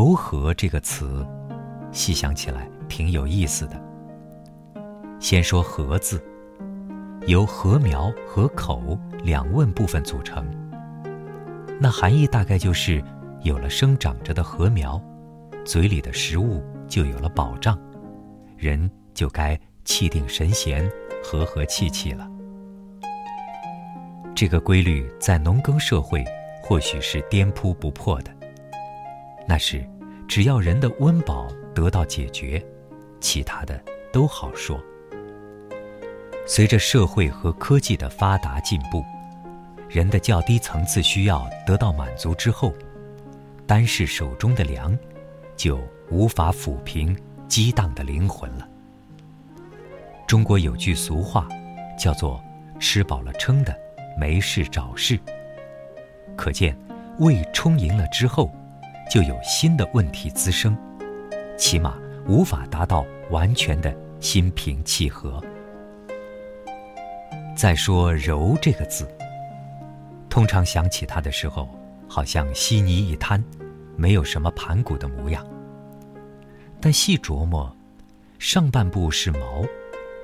柔和这个词，细想起来挺有意思的。先说“和”字，由禾苗和口两问部分组成。那含义大概就是，有了生长着的禾苗，嘴里的食物就有了保障，人就该气定神闲、和和气气了。这个规律在农耕社会或许是颠扑不破的。那是，只要人的温饱得到解决，其他的都好说。随着社会和科技的发达进步，人的较低层次需要得到满足之后，单是手中的粮，就无法抚平激荡的灵魂了。中国有句俗话，叫做“吃饱了撑的”。没事找事，可见胃充盈了之后，就有新的问题滋生，起码无法达到完全的心平气和。再说“柔”这个字，通常想起它的时候，好像稀泥一滩，没有什么盘古的模样。但细琢磨，上半部是毛，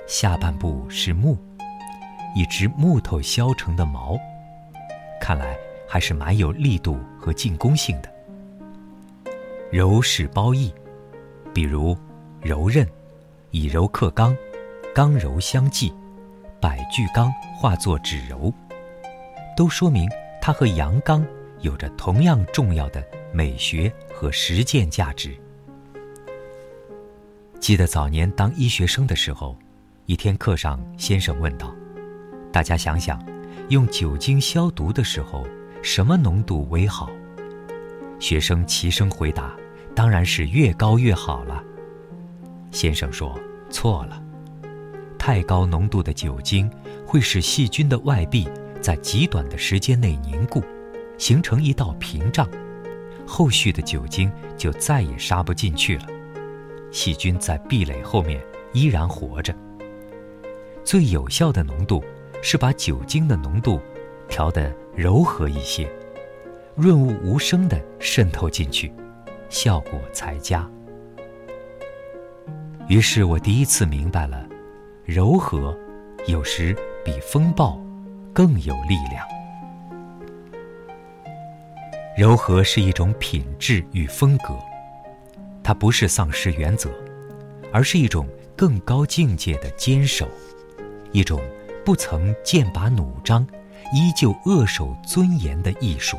下半部是木。一只木头削成的矛，看来还是蛮有力度和进攻性的。柔是褒义，比如柔韧，以柔克刚，刚柔相济，百具刚化作指柔，都说明它和阳刚有着同样重要的美学和实践价值。记得早年当医学生的时候，一天课上，先生问道。大家想想，用酒精消毒的时候，什么浓度为好？学生齐声回答：“当然是越高越好了。”先生说：“错了，太高浓度的酒精会使细菌的外壁在极短的时间内凝固，形成一道屏障，后续的酒精就再也杀不进去了。细菌在壁垒后面依然活着。最有效的浓度。”是把酒精的浓度调得柔和一些，润物无声地渗透进去，效果才佳。于是我第一次明白了，柔和有时比风暴更有力量。柔和是一种品质与风格，它不是丧失原则，而是一种更高境界的坚守，一种。不曾剑拔弩张，依旧扼守尊严的艺术。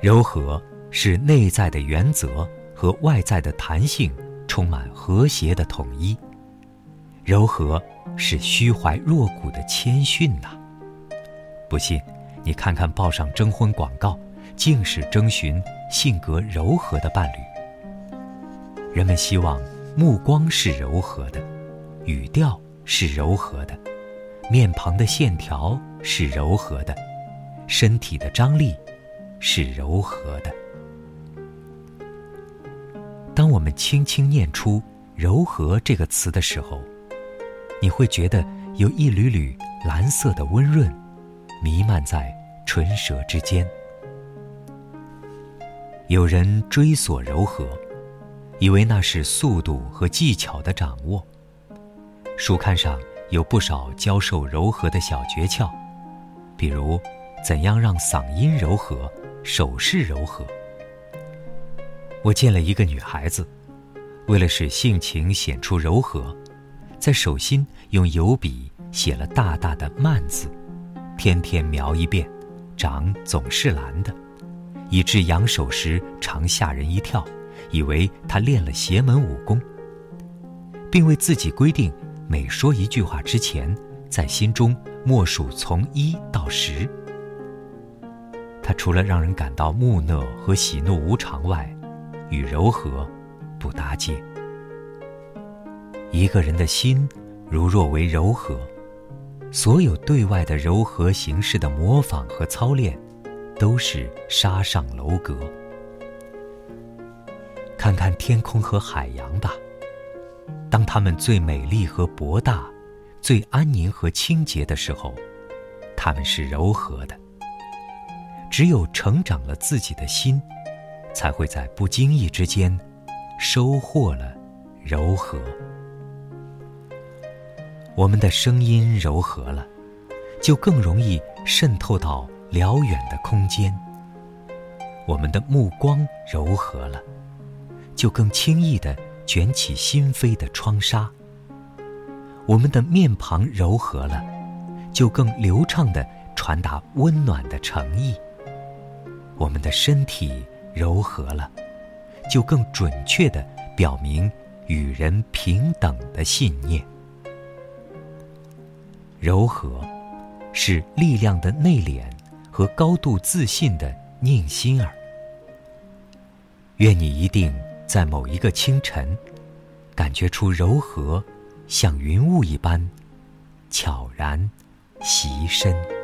柔和是内在的原则和外在的弹性充满和谐的统一。柔和是虚怀若谷的谦逊呐。不信，你看看报上征婚广告，尽是征询性格柔和的伴侣。人们希望目光是柔和的，语调。是柔和的，面庞的线条是柔和的，身体的张力是柔和的。当我们轻轻念出“柔和”这个词的时候，你会觉得有一缕缕蓝色的温润弥漫在唇舌之间。有人追索柔和，以为那是速度和技巧的掌握。书刊上有不少教授柔和的小诀窍，比如怎样让嗓音柔和、手势柔和。我见了一个女孩子，为了使性情显出柔和，在手心用油笔写了大大的“慢”字，天天描一遍，掌总是蓝的，以致扬手时常吓人一跳，以为她练了邪门武功，并为自己规定。每说一句话之前，在心中默数从一到十。它除了让人感到木讷和喜怒无常外，与柔和不搭界。一个人的心如若为柔和，所有对外的柔和形式的模仿和操练，都是沙上楼阁。看看天空和海洋吧。当它们最美丽和博大，最安宁和清洁的时候，它们是柔和的。只有成长了自己的心，才会在不经意之间收获了柔和。我们的声音柔和了，就更容易渗透到辽远的空间；我们的目光柔和了，就更轻易地卷起心扉的窗纱；我们的面庞柔和了，就更流畅地传达温暖的诚意。我们的身体柔和了，就更准确地表明与人平等的信念。柔和，是力量的内敛和高度自信的宁心儿。愿你一定在某一个清晨，感觉出柔和，像云雾一般，悄然袭身。